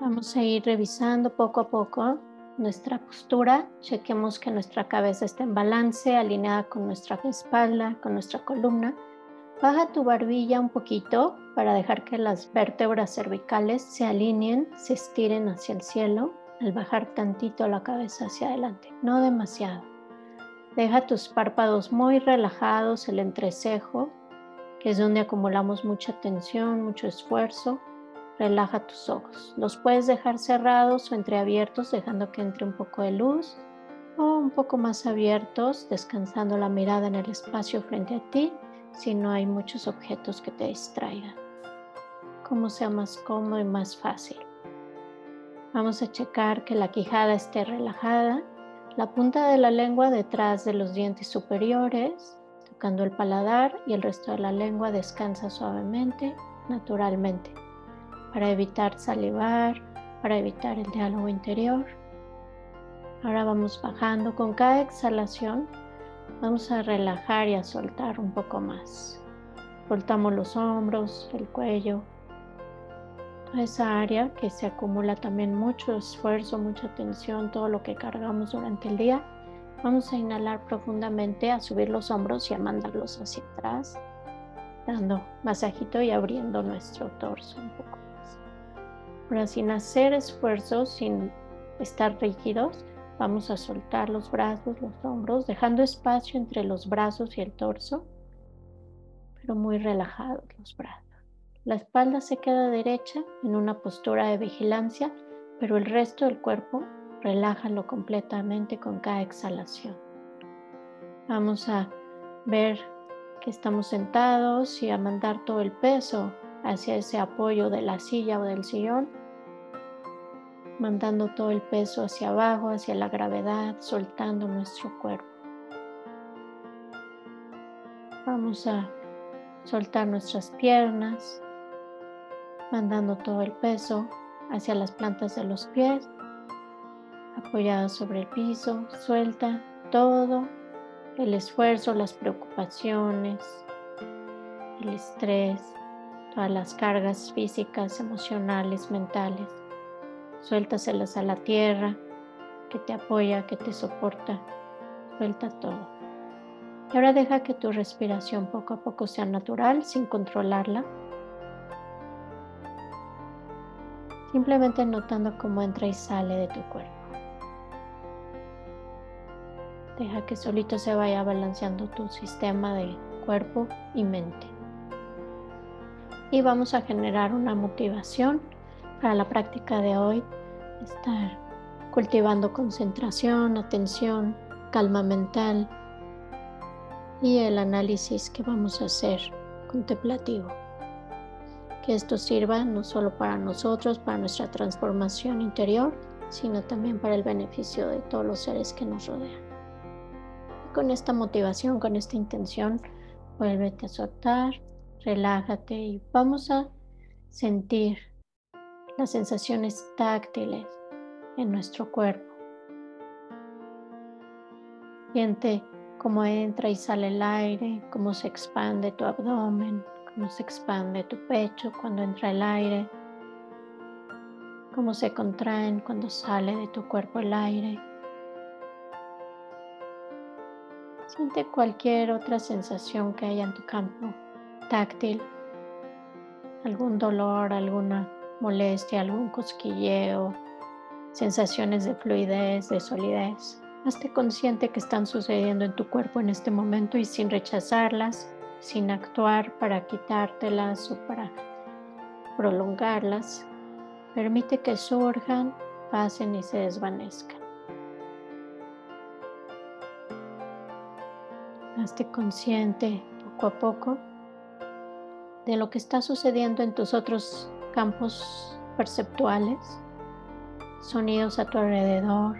Vamos a ir revisando poco a poco nuestra postura. Chequemos que nuestra cabeza esté en balance, alineada con nuestra espalda, con nuestra columna. Baja tu barbilla un poquito para dejar que las vértebras cervicales se alineen, se estiren hacia el cielo al bajar tantito la cabeza hacia adelante, no demasiado. Deja tus párpados muy relajados, el entrecejo, que es donde acumulamos mucha tensión, mucho esfuerzo. Relaja tus ojos. Los puedes dejar cerrados o entreabiertos, dejando que entre un poco de luz, o un poco más abiertos, descansando la mirada en el espacio frente a ti, si no hay muchos objetos que te distraigan. Como sea más cómodo y más fácil. Vamos a checar que la quijada esté relajada, la punta de la lengua detrás de los dientes superiores, tocando el paladar y el resto de la lengua descansa suavemente, naturalmente para evitar salivar, para evitar el diálogo interior. Ahora vamos bajando con cada exhalación. Vamos a relajar y a soltar un poco más. Soltamos los hombros, el cuello, toda esa área que se acumula también mucho esfuerzo, mucha tensión, todo lo que cargamos durante el día. Vamos a inhalar profundamente, a subir los hombros y a mandarlos hacia atrás, dando masajito y abriendo nuestro torso un poco. Ahora, sin hacer esfuerzos, sin estar rígidos, vamos a soltar los brazos, los hombros, dejando espacio entre los brazos y el torso, pero muy relajados los brazos. La espalda se queda derecha en una postura de vigilancia, pero el resto del cuerpo relájalo completamente con cada exhalación. Vamos a ver que estamos sentados y a mandar todo el peso hacia ese apoyo de la silla o del sillón, mandando todo el peso hacia abajo, hacia la gravedad, soltando nuestro cuerpo. Vamos a soltar nuestras piernas, mandando todo el peso hacia las plantas de los pies, apoyados sobre el piso, suelta todo el esfuerzo, las preocupaciones, el estrés, todas las cargas físicas, emocionales, mentales. Suéltaselas a la tierra que te apoya, que te soporta. Suelta todo. Y ahora deja que tu respiración poco a poco sea natural, sin controlarla. Simplemente notando cómo entra y sale de tu cuerpo. Deja que solito se vaya balanceando tu sistema de cuerpo y mente y vamos a generar una motivación para la práctica de hoy, estar cultivando concentración, atención, calma mental y el análisis que vamos a hacer contemplativo. Que esto sirva no solo para nosotros, para nuestra transformación interior, sino también para el beneficio de todos los seres que nos rodean. con esta motivación, con esta intención, vuélvete a soltar relájate y vamos a sentir las sensaciones táctiles en nuestro cuerpo. Siente cómo entra y sale el aire, cómo se expande tu abdomen, cómo se expande tu pecho cuando entra el aire, cómo se contraen cuando sale de tu cuerpo el aire. Siente cualquier otra sensación que haya en tu campo táctil, algún dolor, alguna molestia, algún cosquilleo, sensaciones de fluidez, de solidez. Hazte consciente que están sucediendo en tu cuerpo en este momento y sin rechazarlas, sin actuar para quitártelas o para prolongarlas. Permite que surjan, pasen y se desvanezcan. Hazte consciente poco a poco de lo que está sucediendo en tus otros campos perceptuales, sonidos a tu alrededor,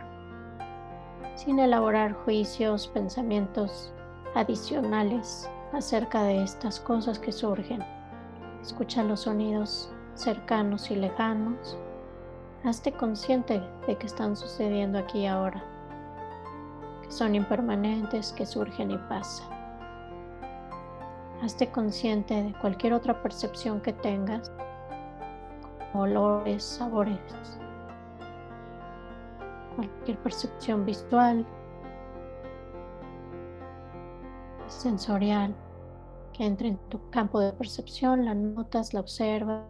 sin elaborar juicios, pensamientos adicionales acerca de estas cosas que surgen. Escucha los sonidos cercanos y lejanos. Hazte consciente de que están sucediendo aquí y ahora, que son impermanentes, que surgen y pasan. Hazte consciente de cualquier otra percepción que tengas, olores, sabores, cualquier percepción visual, sensorial que entre en tu campo de percepción, la notas, la observas,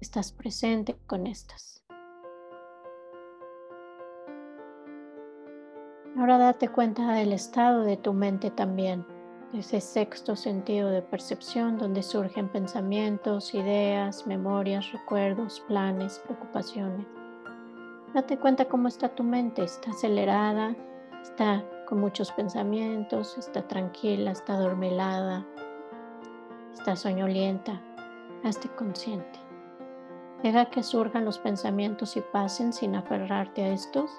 estás presente con estas. Ahora date cuenta del estado de tu mente también, ese sexto sentido de percepción donde surgen pensamientos, ideas, memorias, recuerdos, planes, preocupaciones. Date cuenta cómo está tu mente, está acelerada, está con muchos pensamientos, está tranquila, está adormelada, está soñolienta. Hazte consciente. Deja que surjan los pensamientos y pasen sin aferrarte a estos.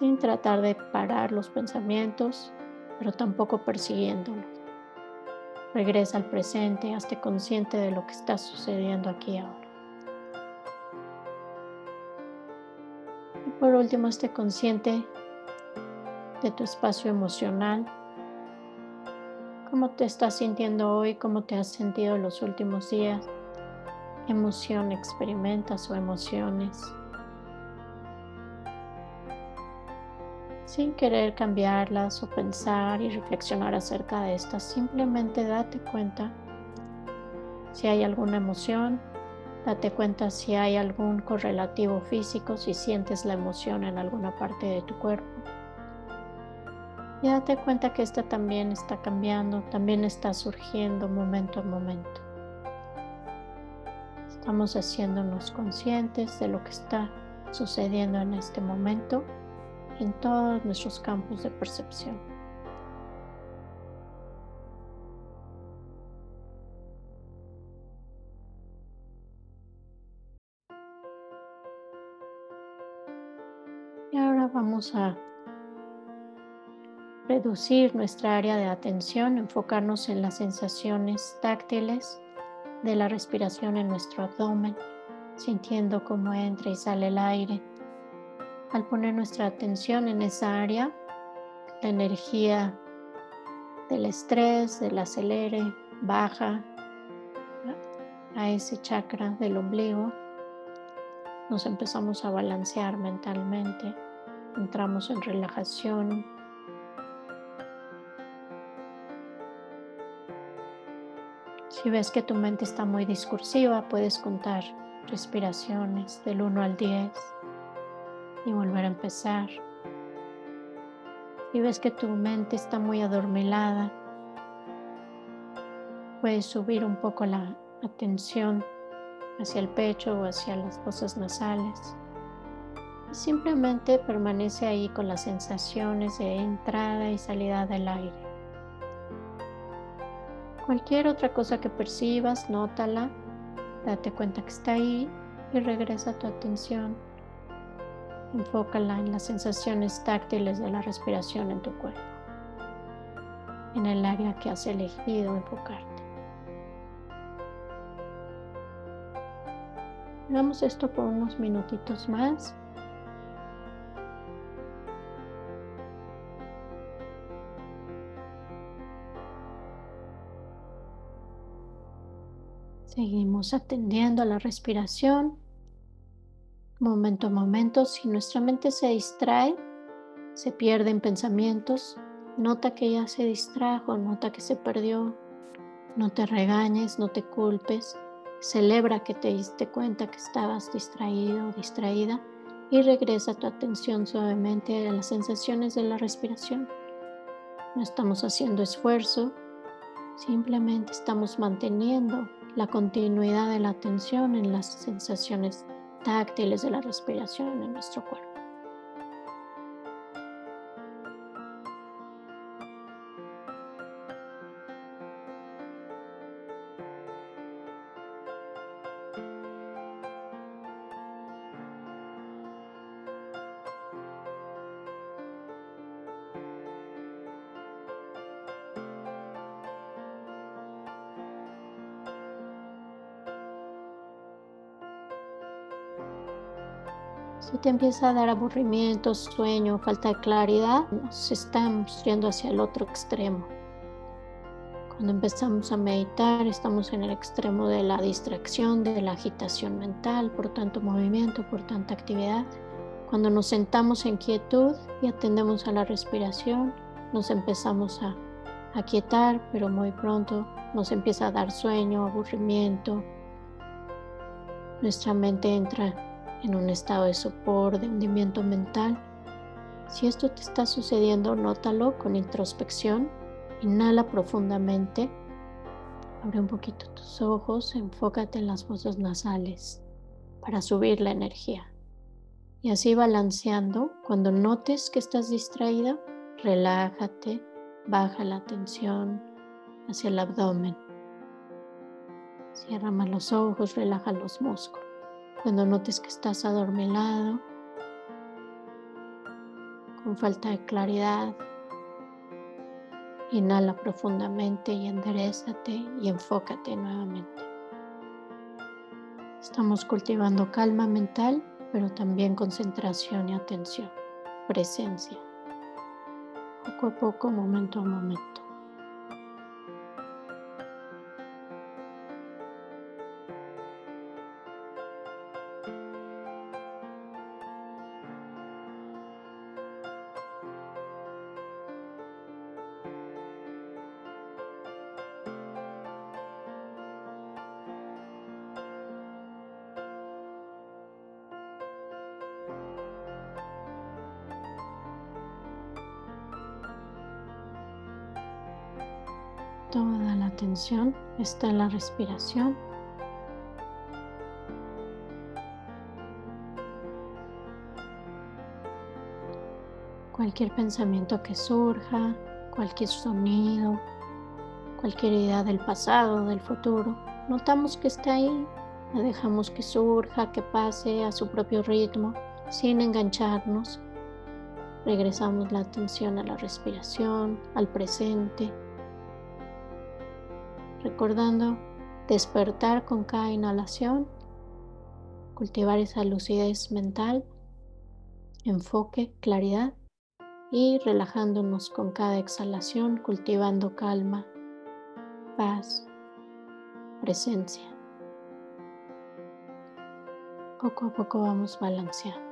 Sin tratar de parar los pensamientos, pero tampoco persiguiéndolos. Regresa al presente, hazte consciente de lo que está sucediendo aquí ahora. Y por último, esté consciente de tu espacio emocional ¿Cómo te estás sintiendo hoy? ¿Cómo te has sentido los últimos días? ¿Qué emoción experimentas o emociones? Sin querer cambiarlas o pensar y reflexionar acerca de estas, simplemente date cuenta si hay alguna emoción, date cuenta si hay algún correlativo físico, si sientes la emoción en alguna parte de tu cuerpo. Y date cuenta que esta también está cambiando, también está surgiendo momento a momento. Estamos haciéndonos conscientes de lo que está sucediendo en este momento en todos nuestros campos de percepción. Y ahora vamos a reducir nuestra área de atención, enfocarnos en las sensaciones táctiles de la respiración en nuestro abdomen, sintiendo cómo entra y sale el aire. Al poner nuestra atención en esa área, la energía del estrés, del acelere, baja a ese chakra del ombligo. Nos empezamos a balancear mentalmente, entramos en relajación, Si ves que tu mente está muy discursiva, puedes contar respiraciones del 1 al 10 y volver a empezar. Si ves que tu mente está muy adormilada, puedes subir un poco la atención hacia el pecho o hacia las fosas nasales. Y simplemente permanece ahí con las sensaciones de entrada y salida del aire. Cualquier otra cosa que percibas, nótala, date cuenta que está ahí y regresa tu atención. Enfócala en las sensaciones táctiles de la respiración en tu cuerpo, en el área que has elegido enfocarte. Hagamos esto por unos minutitos más. Seguimos atendiendo a la respiración. Momento a momento, si nuestra mente se distrae, se pierde en pensamientos, nota que ya se distrajo, nota que se perdió. No te regañes, no te culpes. Celebra que te diste cuenta que estabas distraído o distraída y regresa tu atención suavemente a las sensaciones de la respiración. No estamos haciendo esfuerzo, simplemente estamos manteniendo la continuidad de la atención en las sensaciones táctiles de la respiración en nuestro cuerpo. Si te empieza a dar aburrimiento, sueño, falta de claridad, nos estamos yendo hacia el otro extremo. Cuando empezamos a meditar estamos en el extremo de la distracción, de la agitación mental por tanto movimiento, por tanta actividad. Cuando nos sentamos en quietud y atendemos a la respiración, nos empezamos a aquietar, pero muy pronto nos empieza a dar sueño, aburrimiento. Nuestra mente entra en un estado de sopor, de hundimiento mental. Si esto te está sucediendo, nótalo con introspección Inhala profundamente. Abre un poquito tus ojos, enfócate en las fosas nasales para subir la energía. Y así balanceando, cuando notes que estás distraída, relájate, baja la tensión hacia el abdomen. Cierra más los ojos, relaja los músculos. Cuando notes que estás adormilado, con falta de claridad, Inhala profundamente y enderezate y enfócate nuevamente. Estamos cultivando calma mental, pero también concentración y atención, presencia, poco a poco, momento a momento. Toda la atención está en la respiración. Cualquier pensamiento que surja, cualquier sonido, cualquier idea del pasado, del futuro, notamos que está ahí, la dejamos que surja, que pase a su propio ritmo, sin engancharnos. Regresamos la atención a la respiración, al presente recordando despertar con cada inhalación, cultivar esa lucidez mental, enfoque, claridad y relajándonos con cada exhalación, cultivando calma, paz, presencia. Poco a poco vamos balanceando.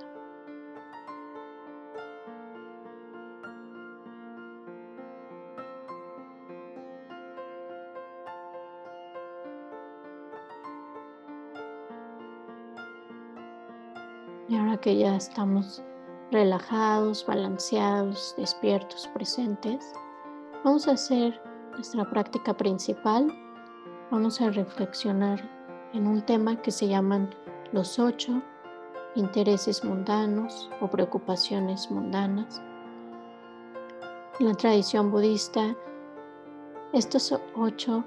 Que ya estamos relajados, balanceados, despiertos, presentes, vamos a hacer nuestra práctica principal. Vamos a reflexionar en un tema que se llaman los ocho intereses mundanos o preocupaciones mundanas. En la tradición budista, estos ocho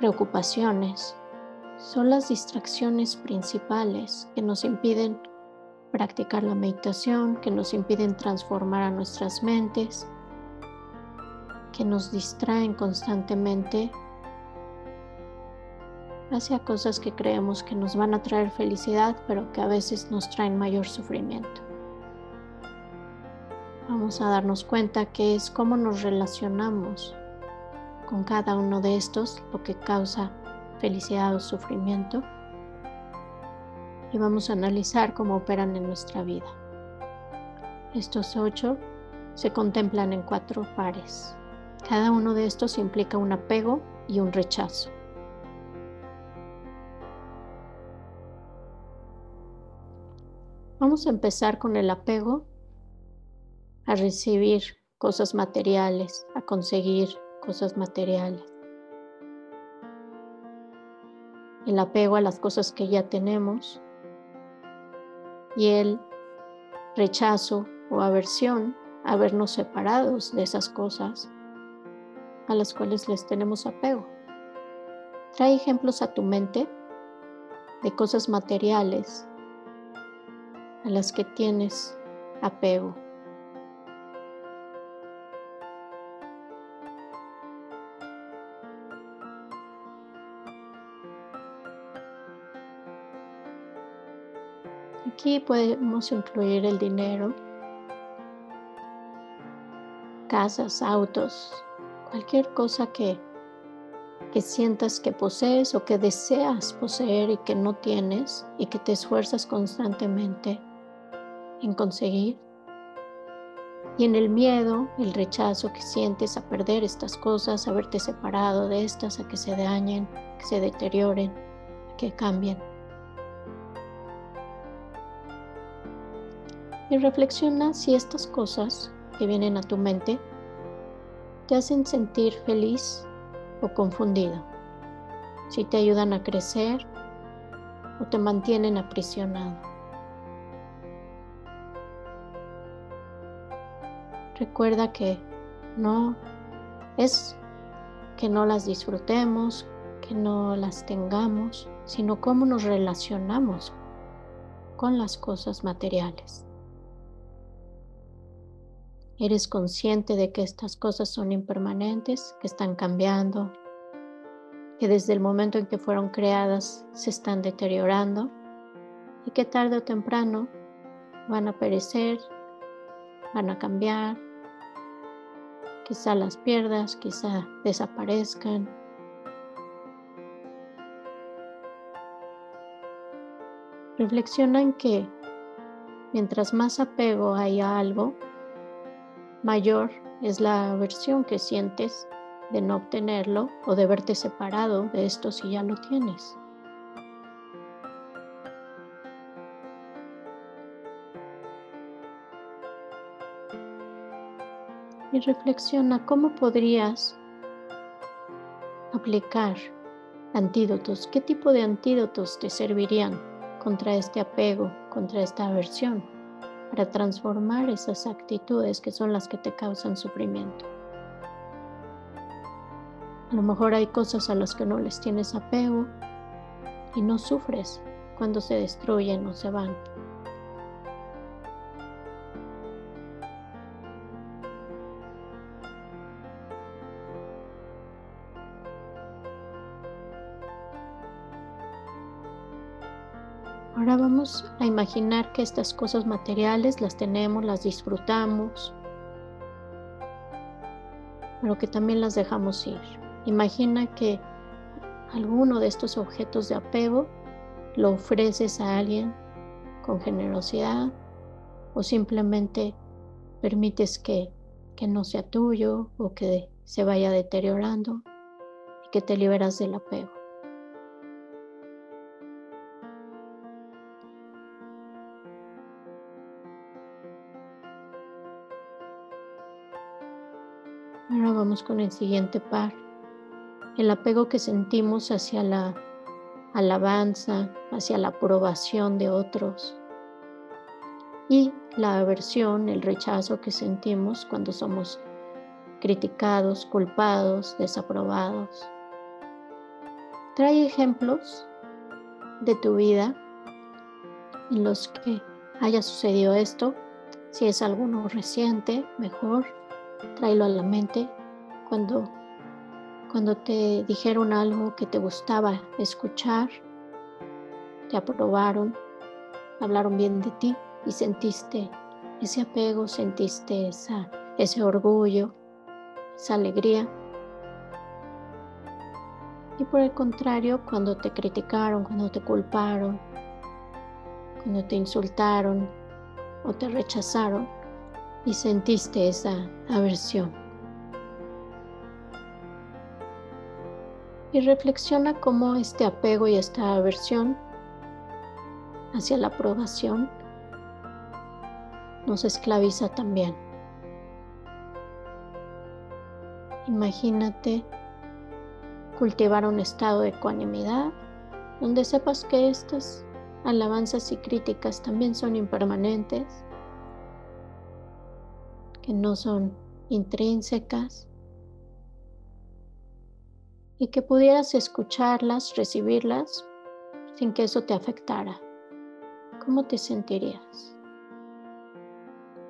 preocupaciones son las distracciones principales que nos impiden practicar la meditación, que nos impiden transformar a nuestras mentes, que nos distraen constantemente hacia cosas que creemos que nos van a traer felicidad, pero que a veces nos traen mayor sufrimiento. Vamos a darnos cuenta que es cómo nos relacionamos con cada uno de estos lo que causa felicidad o sufrimiento y vamos a analizar cómo operan en nuestra vida. Estos ocho se contemplan en cuatro pares. Cada uno de estos implica un apego y un rechazo. Vamos a empezar con el apego a recibir cosas materiales, a conseguir cosas materiales. el apego a las cosas que ya tenemos y el rechazo o aversión a vernos separados de esas cosas a las cuales les tenemos apego. Trae ejemplos a tu mente de cosas materiales a las que tienes apego. Aquí podemos incluir el dinero, casas, autos, cualquier cosa que que sientas que posees o que deseas poseer y que no tienes y que te esfuerzas constantemente en conseguir. Y en el miedo, el rechazo que sientes a perder estas cosas, a verte separado de estas, a que se dañen, que se deterioren, que cambien. Y reflexiona si estas cosas que vienen a tu mente te hacen sentir feliz o confundido, si te ayudan a crecer o te mantienen aprisionado. Recuerda que no es que no las disfrutemos, que no las tengamos, sino cómo nos relacionamos con las cosas materiales. Eres consciente de que estas cosas son impermanentes, que están cambiando, que desde el momento en que fueron creadas se están deteriorando y que tarde o temprano van a perecer, van a cambiar, quizá las pierdas, quizá desaparezcan. Reflexiona en que mientras más apego hay a algo, mayor es la aversión que sientes de no obtenerlo o de verte separado de esto si ya lo tienes. Y reflexiona cómo podrías aplicar antídotos, qué tipo de antídotos te servirían contra este apego, contra esta aversión para transformar esas actitudes que son las que te causan sufrimiento. A lo mejor hay cosas a las que no les tienes apego y no sufres cuando se destruyen o se van. Ahora vamos a imaginar que estas cosas materiales las tenemos, las disfrutamos, pero que también las dejamos ir. Imagina que alguno de estos objetos de apego lo ofreces a alguien con generosidad o simplemente permites que, que no sea tuyo o que se vaya deteriorando y que te liberas del apego. Con el siguiente par. El apego que sentimos hacia la alabanza, hacia la aprobación de otros. Y la aversión, el rechazo que sentimos cuando somos criticados, culpados, desaprobados. Trae ejemplos de tu vida en los que haya sucedido esto. Si es alguno reciente, mejor tráelo a la mente cuando, cuando te dijeron algo que te gustaba escuchar, te aprobaron, hablaron bien de ti y sentiste ese apego, sentiste esa, ese orgullo, esa alegría. Y por el contrario, cuando te criticaron, cuando te culparon, cuando te insultaron o te rechazaron, y sentiste esa aversión. Y reflexiona cómo este apego y esta aversión hacia la aprobación nos esclaviza también. Imagínate cultivar un estado de ecuanimidad donde sepas que estas alabanzas y críticas también son impermanentes que no son intrínsecas y que pudieras escucharlas, recibirlas sin que eso te afectara. ¿Cómo te sentirías?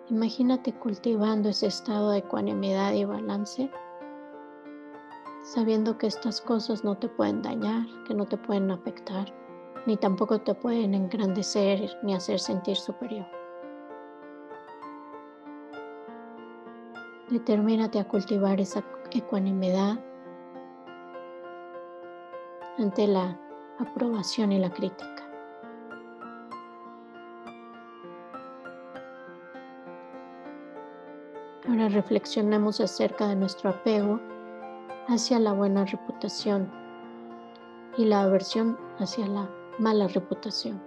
Imagínate cultivando ese estado de ecuanimidad y balance, sabiendo que estas cosas no te pueden dañar, que no te pueden afectar, ni tampoco te pueden engrandecer ni hacer sentir superior. Determínate a cultivar esa ecuanimidad ante la aprobación y la crítica. Ahora reflexionemos acerca de nuestro apego hacia la buena reputación y la aversión hacia la mala reputación.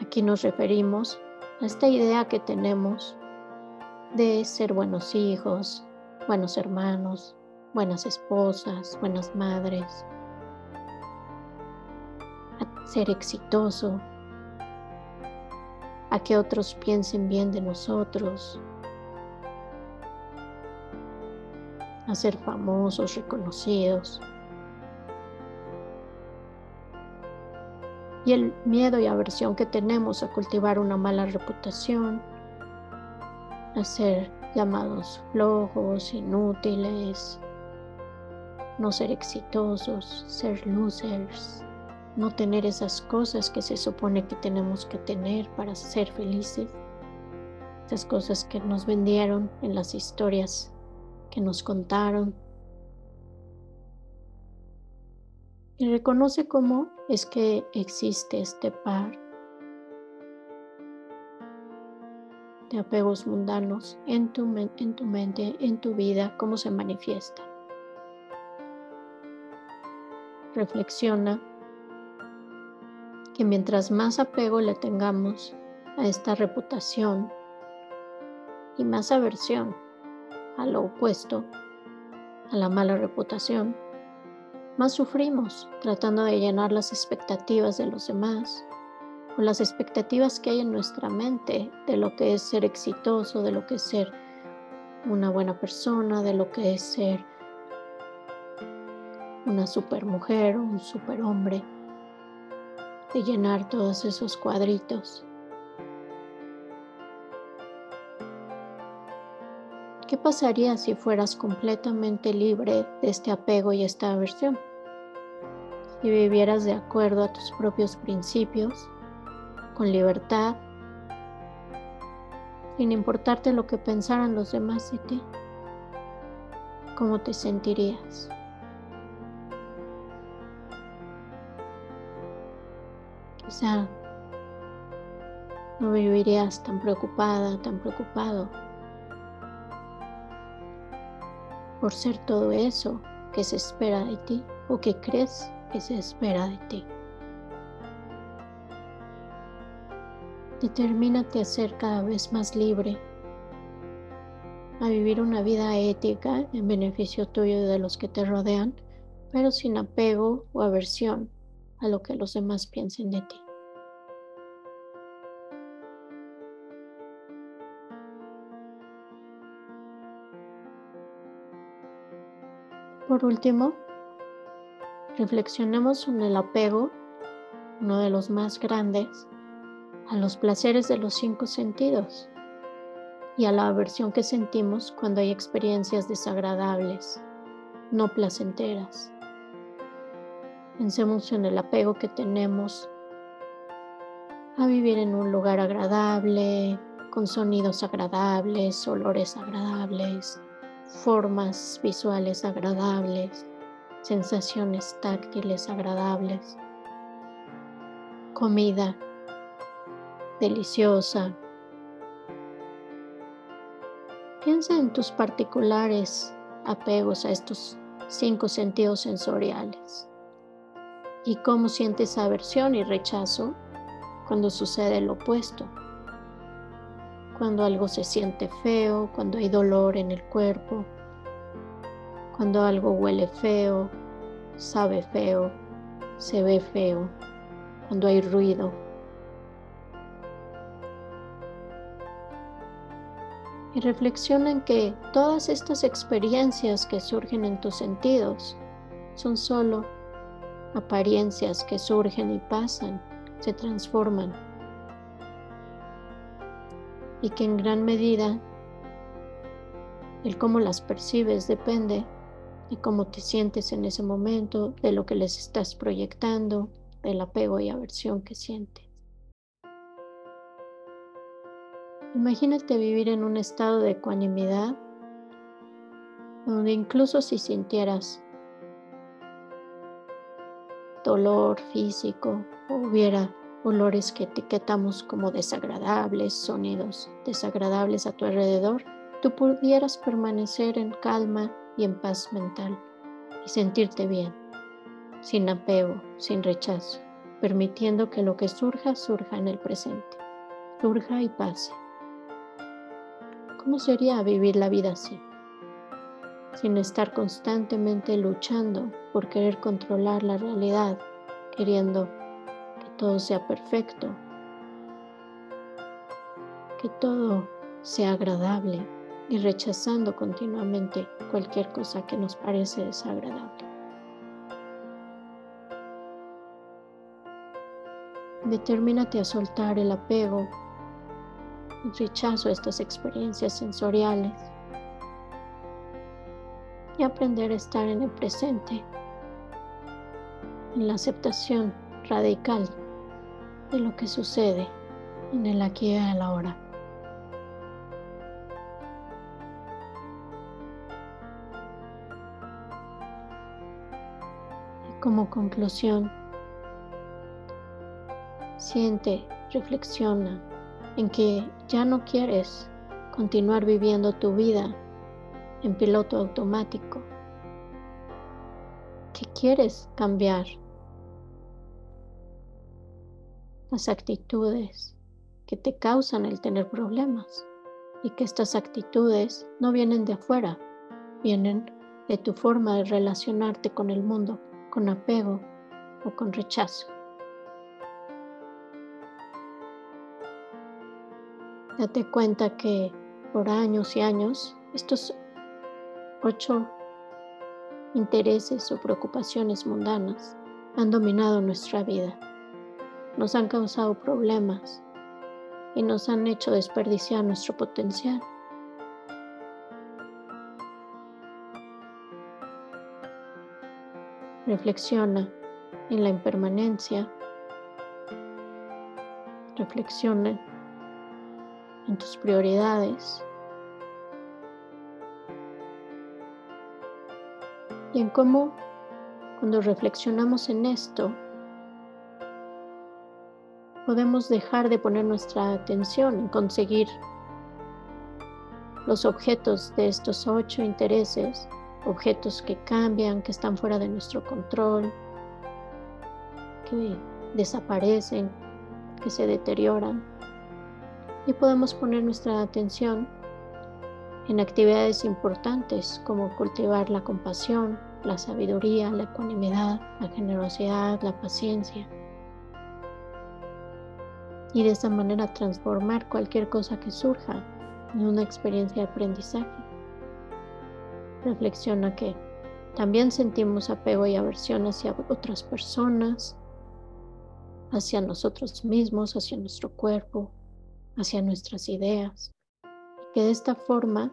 Aquí nos referimos a esta idea que tenemos de ser buenos hijos, buenos hermanos, buenas esposas, buenas madres, ser exitoso, a que otros piensen bien de nosotros, a ser famosos, reconocidos. Y el miedo y aversión que tenemos a cultivar una mala reputación, a ser llamados flojos, inútiles, no ser exitosos, ser losers, no tener esas cosas que se supone que tenemos que tener para ser felices, esas cosas que nos vendieron en las historias que nos contaron. Y reconoce cómo es que existe este par de apegos mundanos en tu, en tu mente, en tu vida, cómo se manifiesta. Reflexiona que mientras más apego le tengamos a esta reputación y más aversión a lo opuesto, a la mala reputación, más sufrimos tratando de llenar las expectativas de los demás o las expectativas que hay en nuestra mente de lo que es ser exitoso, de lo que es ser una buena persona, de lo que es ser una super mujer o un super hombre, de llenar todos esos cuadritos. ¿Qué pasaría si fueras completamente libre de este apego y esta aversión? Si vivieras de acuerdo a tus propios principios, con libertad, sin importarte lo que pensaran los demás de ti, ¿cómo te sentirías? No vivirías tan preocupada, tan preocupado por ser todo eso que se espera de ti o que crees que se espera de ti. Determínate a ser cada vez más libre, a vivir una vida ética en beneficio tuyo y de los que te rodean, pero sin apego o aversión a lo que los demás piensen de ti. Por último, reflexionemos en el apego, uno de los más grandes, a los placeres de los cinco sentidos y a la aversión que sentimos cuando hay experiencias desagradables, no placenteras. Pensemos en el apego que tenemos a vivir en un lugar agradable, con sonidos agradables, olores agradables, formas visuales agradables, sensaciones táctiles agradables, comida deliciosa. Piensa en tus particulares apegos a estos cinco sentidos sensoriales y cómo sientes aversión y rechazo cuando sucede lo opuesto cuando algo se siente feo, cuando hay dolor en el cuerpo, cuando algo huele feo, sabe feo, se ve feo, cuando hay ruido. Y reflexiona en que todas estas experiencias que surgen en tus sentidos son solo apariencias que surgen y pasan, se transforman y que en gran medida el cómo las percibes depende de cómo te sientes en ese momento, de lo que les estás proyectando, del apego y aversión que sientes. Imagínate vivir en un estado de ecuanimidad donde incluso si sintieras dolor físico o hubiera olores que etiquetamos como desagradables, sonidos desagradables a tu alrededor, tú pudieras permanecer en calma y en paz mental y sentirte bien, sin apego, sin rechazo, permitiendo que lo que surja, surja en el presente, surja y pase. ¿Cómo sería vivir la vida así? Sin estar constantemente luchando por querer controlar la realidad, queriendo que todo sea perfecto, que todo sea agradable y rechazando continuamente cualquier cosa que nos parece desagradable. Determínate a soltar el apego, el rechazo a estas experiencias sensoriales y aprender a estar en el presente, en la aceptación radical de lo que sucede en el aquí y el ahora. Como conclusión, siente, reflexiona en que ya no quieres continuar viviendo tu vida en piloto automático, que quieres cambiar las actitudes que te causan el tener problemas y que estas actitudes no vienen de afuera, vienen de tu forma de relacionarte con el mundo con apego o con rechazo. Date cuenta que por años y años estos ocho intereses o preocupaciones mundanas han dominado nuestra vida, nos han causado problemas y nos han hecho desperdiciar nuestro potencial. Reflexiona en la impermanencia. Reflexiona en tus prioridades. Y en cómo cuando reflexionamos en esto, podemos dejar de poner nuestra atención en conseguir los objetos de estos ocho intereses objetos que cambian, que están fuera de nuestro control, que desaparecen, que se deterioran. Y podemos poner nuestra atención en actividades importantes como cultivar la compasión, la sabiduría, la ecuanimidad, la generosidad, la paciencia. Y de esa manera transformar cualquier cosa que surja en una experiencia de aprendizaje reflexiona que también sentimos apego y aversión hacia otras personas, hacia nosotros mismos, hacia nuestro cuerpo, hacia nuestras ideas. Y que de esta forma,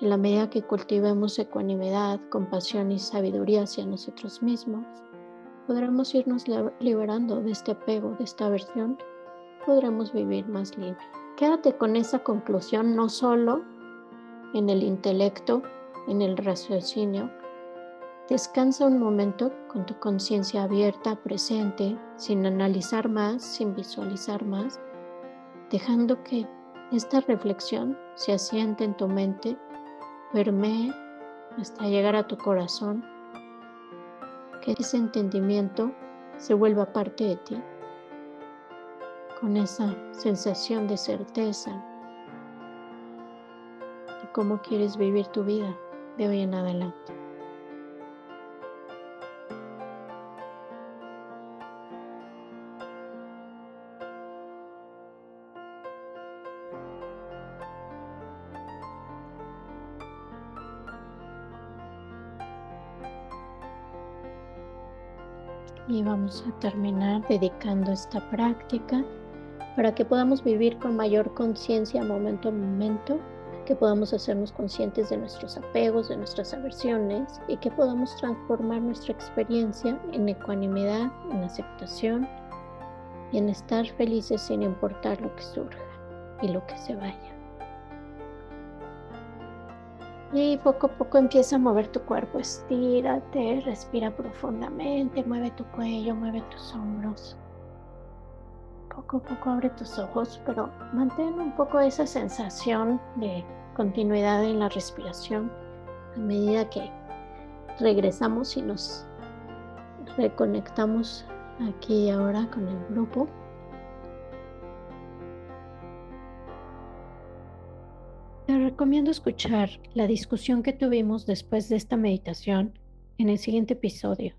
en la medida que cultivemos ecuanimidad, compasión y sabiduría hacia nosotros mismos, podremos irnos liberando de este apego, de esta aversión, podremos vivir más libre. Quédate con esa conclusión no solo en el intelecto, en el raciocinio, descansa un momento con tu conciencia abierta, presente, sin analizar más, sin visualizar más, dejando que esta reflexión se asiente en tu mente, permee hasta llegar a tu corazón, que ese entendimiento se vuelva parte de ti, con esa sensación de certeza de cómo quieres vivir tu vida de hoy en adelante. Y vamos a terminar dedicando esta práctica para que podamos vivir con mayor conciencia momento a momento que podamos hacernos conscientes de nuestros apegos, de nuestras aversiones y que podamos transformar nuestra experiencia en ecuanimidad, en aceptación y en estar felices sin importar lo que surja y lo que se vaya. Y poco a poco empieza a mover tu cuerpo, estírate, respira profundamente, mueve tu cuello, mueve tus hombros. Poco a poco abre tus ojos, pero mantén un poco esa sensación de continuidad en la respiración a medida que regresamos y nos reconectamos aquí y ahora con el grupo. Te recomiendo escuchar la discusión que tuvimos después de esta meditación en el siguiente episodio.